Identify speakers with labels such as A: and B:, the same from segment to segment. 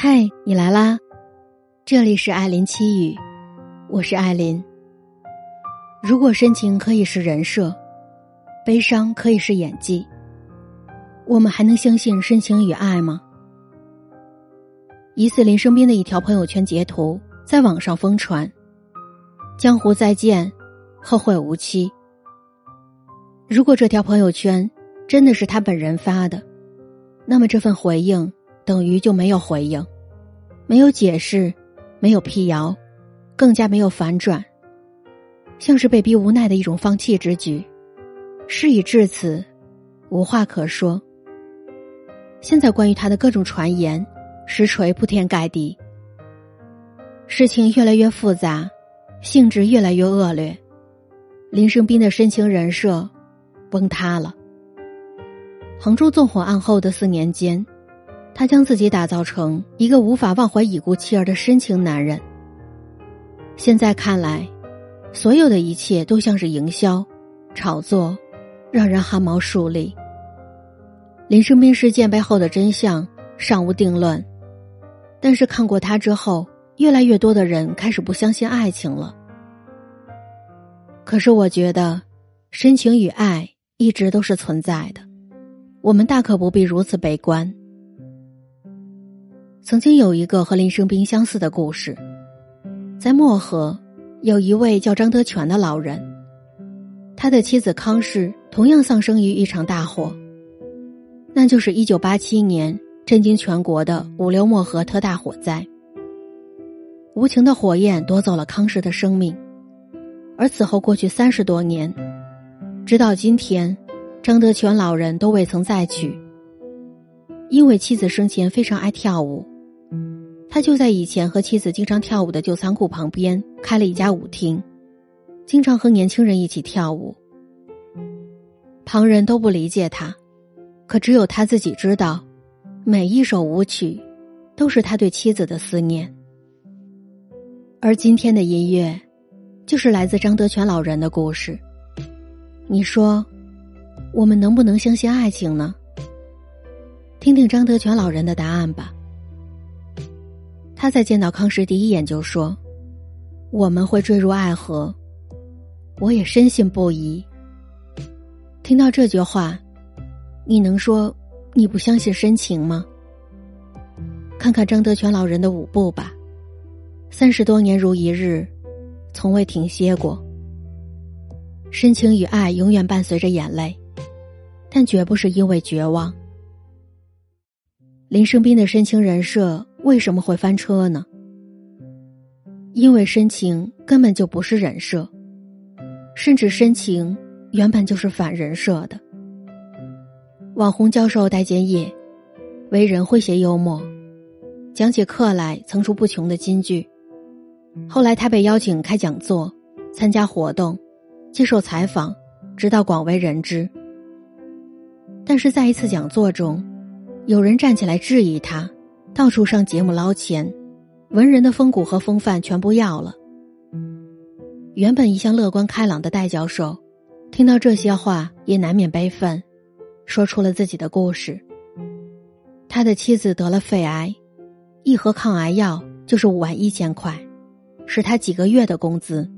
A: 嗨，你来啦！这里是艾琳七语，我是艾琳。如果深情可以是人设，悲伤可以是演技，我们还能相信深情与爱吗？疑似林生斌的一条朋友圈截图在网上疯传：“江湖再见，后会无期。”如果这条朋友圈真的是他本人发的，那么这份回应。等于就没有回应，没有解释，没有辟谣，更加没有反转，像是被逼无奈的一种放弃之举。事已至此，无话可说。现在关于他的各种传言，实锤铺天盖地，事情越来越复杂，性质越来越恶劣，林生斌的深情人设崩塌了。杭州纵火案后的四年间。他将自己打造成一个无法忘怀已故妻儿的深情男人。现在看来，所有的一切都像是营销、炒作，让人汗毛竖立。林生斌事件背后的真相尚无定论，但是看过他之后，越来越多的人开始不相信爱情了。可是我觉得，深情与爱一直都是存在的，我们大可不必如此悲观。曾经有一个和林生斌相似的故事，在漠河，有一位叫张德全的老人，他的妻子康氏同样丧生于一场大火，那就是一九八七年震惊全国的五六漠河特大火灾。无情的火焰夺走了康氏的生命，而此后过去三十多年，直到今天，张德全老人都未曾再娶，因为妻子生前非常爱跳舞。他就在以前和妻子经常跳舞的旧仓库旁边开了一家舞厅，经常和年轻人一起跳舞。旁人都不理解他，可只有他自己知道，每一首舞曲都是他对妻子的思念。而今天的音乐，就是来自张德全老人的故事。你说，我们能不能相信爱情呢？听听张德全老人的答案吧。他在见到康氏第一眼就说：“我们会坠入爱河。”我也深信不疑。听到这句话，你能说你不相信深情吗？看看张德全老人的舞步吧，三十多年如一日，从未停歇过。深情与爱永远伴随着眼泪，但绝不是因为绝望。林生斌的深情人设。为什么会翻车呢？因为深情根本就不是人设，甚至深情原本就是反人设的。网红教授戴建业，为人诙谐幽默，讲起课来层出不穷的金句。后来他被邀请开讲座、参加活动、接受采访，直到广为人知。但是在一次讲座中，有人站起来质疑他。到处上节目捞钱，文人的风骨和风范全部要了。原本一向乐观开朗的戴教授，听到这些话也难免悲愤，说出了自己的故事。他的妻子得了肺癌，一盒抗癌药就是五万一千块，是他几个月的工资。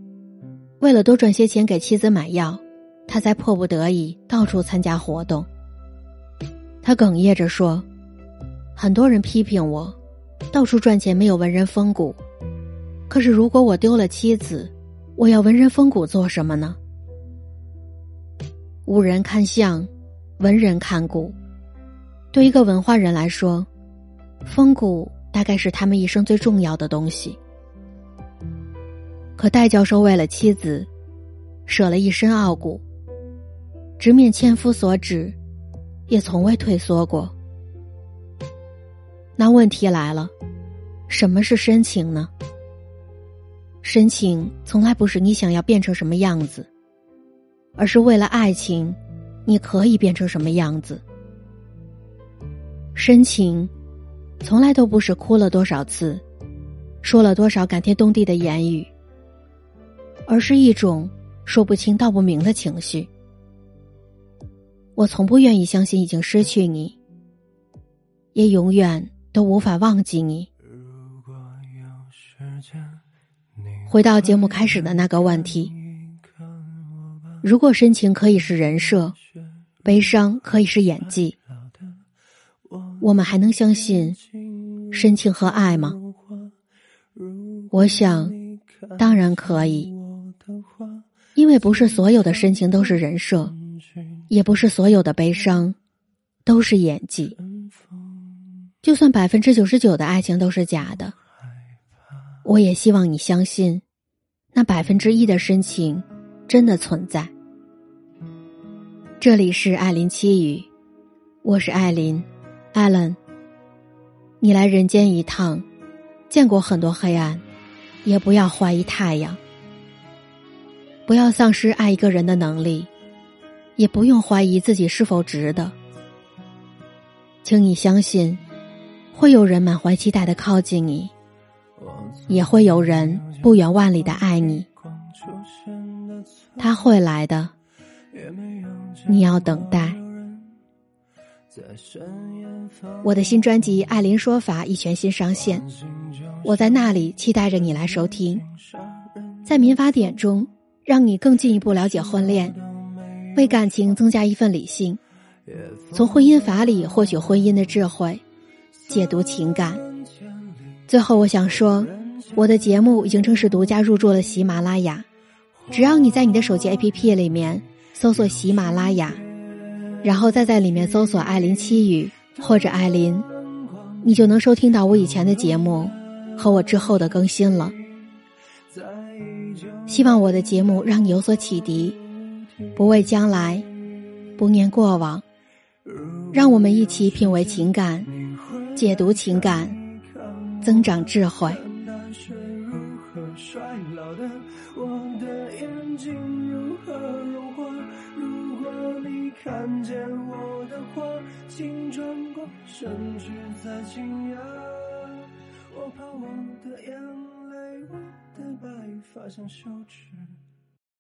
A: 为了多赚些钱给妻子买药，他才迫不得已到处参加活动。他哽咽着说。很多人批评我，到处赚钱没有文人风骨。可是如果我丢了妻子，我要文人风骨做什么呢？无人看相，文人看骨。对一个文化人来说，风骨大概是他们一生最重要的东西。可戴教授为了妻子，舍了一身傲骨，直面千夫所指，也从未退缩过。那问题来了，什么是深情呢？深情从来不是你想要变成什么样子，而是为了爱情，你可以变成什么样子。深情，从来都不是哭了多少次，说了多少感天动地的言语，而是一种说不清道不明的情绪。我从不愿意相信已经失去你，也永远。都无法忘记你。回到节目开始的那个问题：如果深情可以是人设，悲伤可以是演技，我们还能相信深情和爱吗？我想，当然可以，因为不是所有的深情都是人设，也不是所有的悲伤都是演技。就算百分之九十九的爱情都是假的，我也希望你相信，那百分之一的深情真的存在。这里是艾琳七语，我是艾琳，艾伦。你来人间一趟，见过很多黑暗，也不要怀疑太阳。不要丧失爱一个人的能力，也不用怀疑自己是否值得。请你相信。会有人满怀期待的靠近你，也会有人不远万里的爱你。他会来的，你要等待。我的新专辑《艾琳说法》已全新上线，我在那里期待着你来收听。在民法典中，让你更进一步了解婚恋，为感情增加一份理性，从婚姻法里获取婚姻的智慧。解读情感。最后，我想说，我的节目已经正式独家入驻了喜马拉雅。只要你在你的手机 APP 里面搜索喜马拉雅，然后再在里面搜索“艾琳七语”或者“艾琳”，你就能收听到我以前的节目和我之后的更新了。希望我的节目让你有所启迪，不畏将来，不念过往，让我们一起品味情感。解读情感，增长智慧。我的眼睛如何融化？如果你看见我的话，请转过身去再惊讶。我怕我的眼泪，我的白发像羞耻。